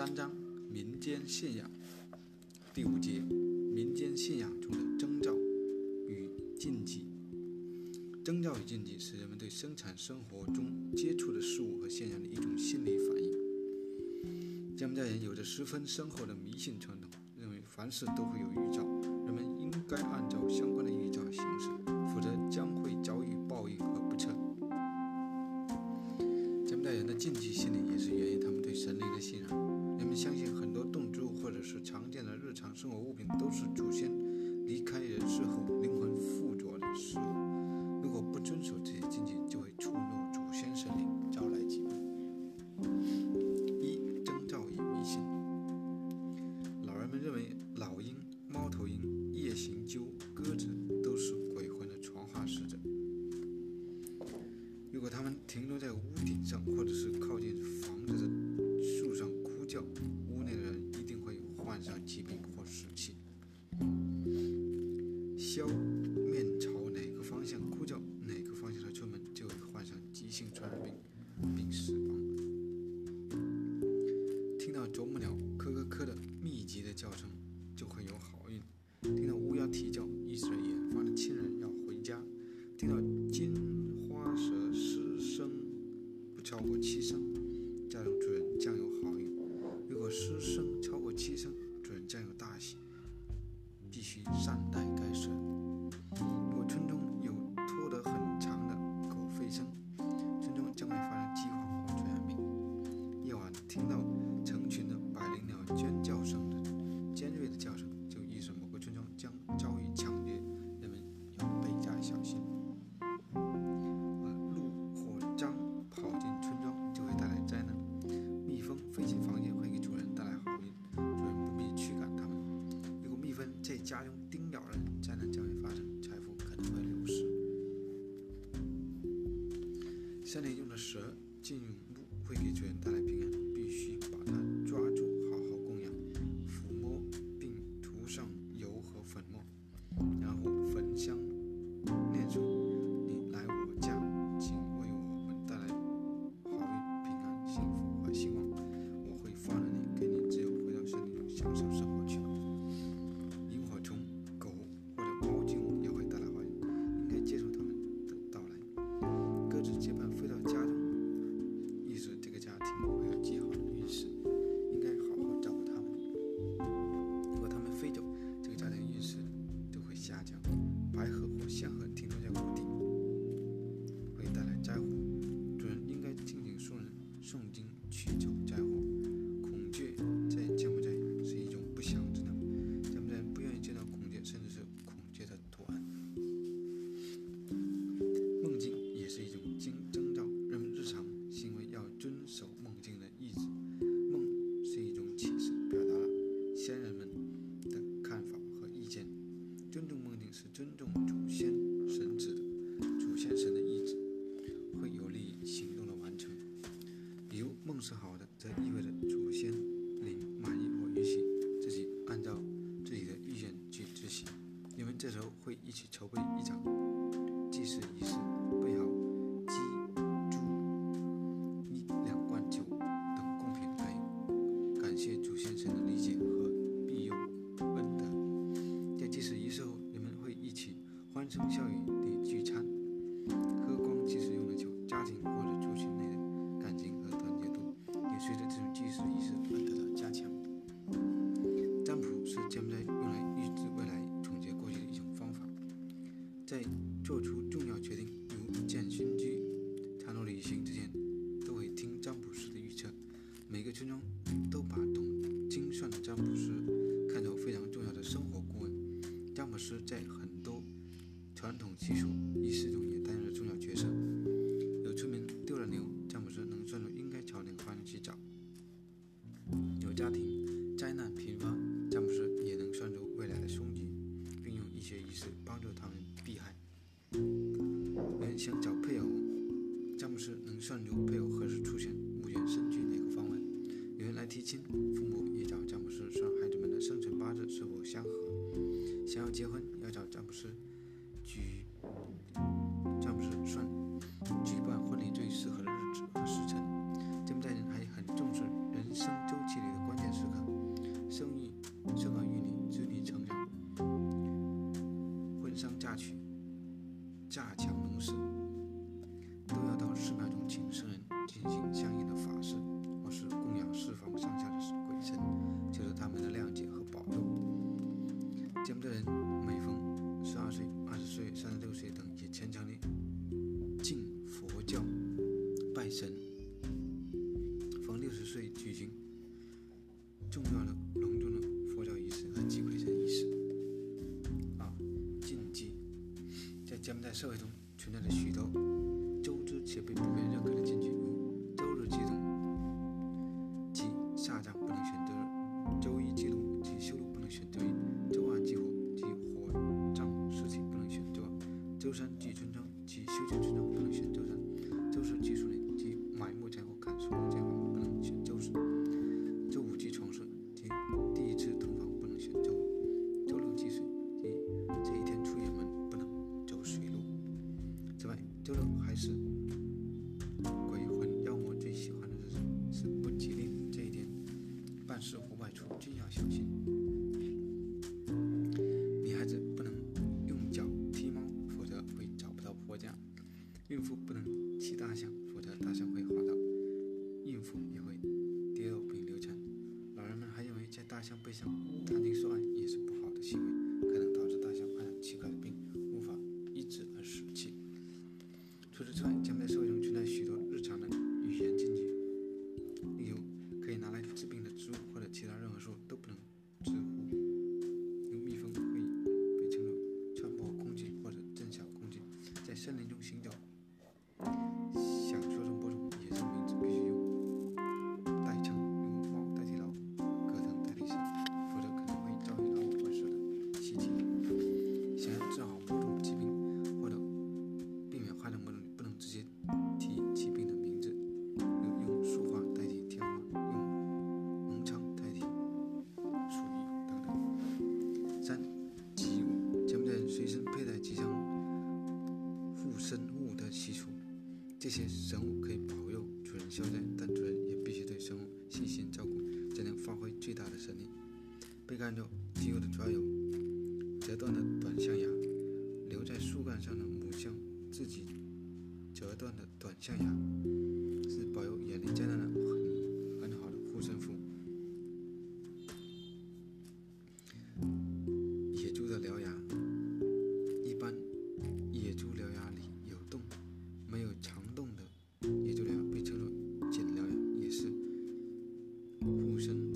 三章民间信仰第五节民间信仰中的征兆与禁忌。征兆与禁忌是人们对生产生活中接触的事物和现象的一种心理反应。柬埔寨人有着十分深厚的迷信传统，认为凡事都会有预兆，人们应该按照相关的预兆行事，否则将会遭遇报应和不测。柬埔寨人的禁忌心理也是源于他们对神灵的信仰。人们相信很多动植物或者是常见的日常生活物品都是祖先离开人世后灵魂附着的事物。如果不遵守这些禁忌，咳咳咳的密集的叫声，就会有好运。听到乌鸦啼叫，意思着远方的亲人要回家。听到金花蛇嘶声不超过七声，家中主人将有好运。如果失声超过七声，主人将有大喜，必须善待森林用的蛇进入屋会给主人带来平安，是尊重祖先神旨的祖先神的意志，会有利于行动的完成。比如梦是好的，则意味着祖先灵满意或允许自己按照自己的意愿去执行。你们这时候会一起筹备一场祭祀仪式，柬埔寨用来预知未来、总结过去的一种方法。在做出重要决定，如建新居、长途旅行之前，都会听占卜师的预测。每个村庄都把懂精算的占卜师看作非常重要的生活顾问。占卜师在很多传统习俗嫁娶、嫁强农事，都要到寺庙中请僧人进行相应的法事，或是供养四方上下的鬼神，求得他们的谅解和保佑。柬埔寨人每逢十二岁、二十岁、三十六岁等，也虔诚地敬佛教、拜神。sobre tú. 事后外出均要小心女孩子不能用脚踢猫否则会找不到婆家。孕妇不能骑大象否则大象会滑倒。孕妇也会跌落并流产。老人们还认为在大象背上谈情说爱也是不好的行为。森林中心。这些生物可以保佑主人消灾，但主人也必须对生物细心照顾，才能发挥最大的神力。被干掉肌肉的抓咬，折断的短象牙，留在树干上的母象自己折断的短象牙。不复生。